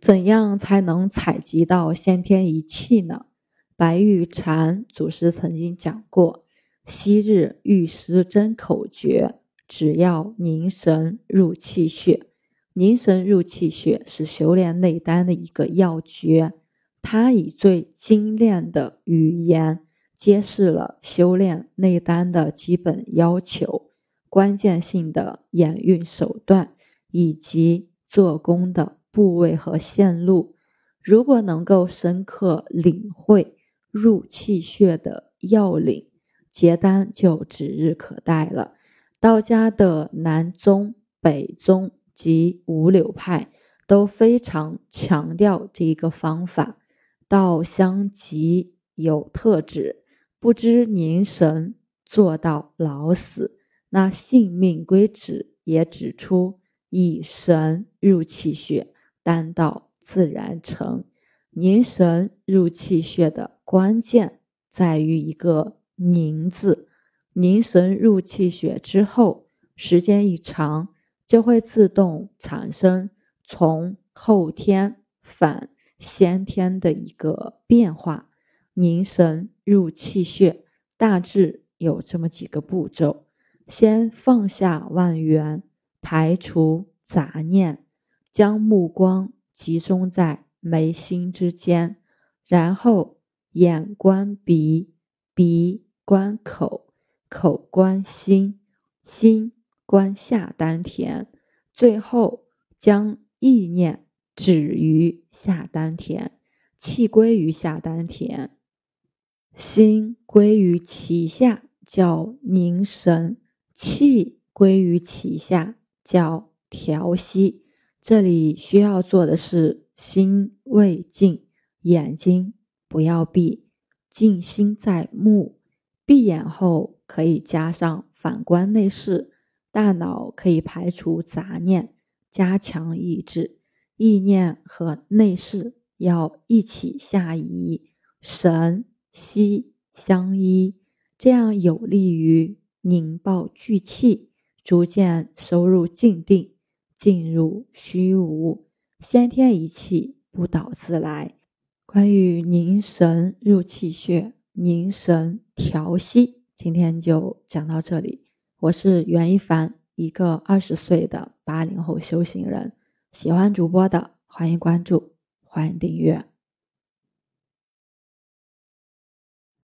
怎样才能采集到先天一气呢？白玉禅祖师曾经讲过：昔日玉师真口诀，只要凝神入气血。凝神入气血是修炼内丹的一个要诀，它以最精炼的语言揭示了修炼内丹的基本要求、关键性的演运手段以及做工的部位和线路。如果能够深刻领会入气血的要领，结丹就指日可待了。道家的南宗、北宗。及五柳派都非常强调这一个方法，道相极有特指，不知凝神做到老死，那性命归止。也指出以神入气血，丹道自然成。凝神入气血的关键在于一个“凝”字，凝神入气血之后，时间一长。就会自动产生从后天返先天的一个变化。凝神入气血，大致有这么几个步骤：先放下万缘，排除杂念，将目光集中在眉心之间，然后眼观鼻，鼻观口，口观心，心。观下丹田，最后将意念止于下丹田，气归于下丹田，心归于其下，叫凝神；气归于其下，叫调息。这里需要做的是心未静，眼睛不要闭，静心在目。闭眼后可以加上反观内视。大脑可以排除杂念，加强意志，意念和内视要一起下移，神息相依，这样有利于凝抱聚气，逐渐收入静定，进入虚无，先天一气不倒自来。关于凝神入气血、凝神调息，今天就讲到这里。我是袁一凡，一个二十岁的八零后修行人。喜欢主播的，欢迎关注，欢迎订阅。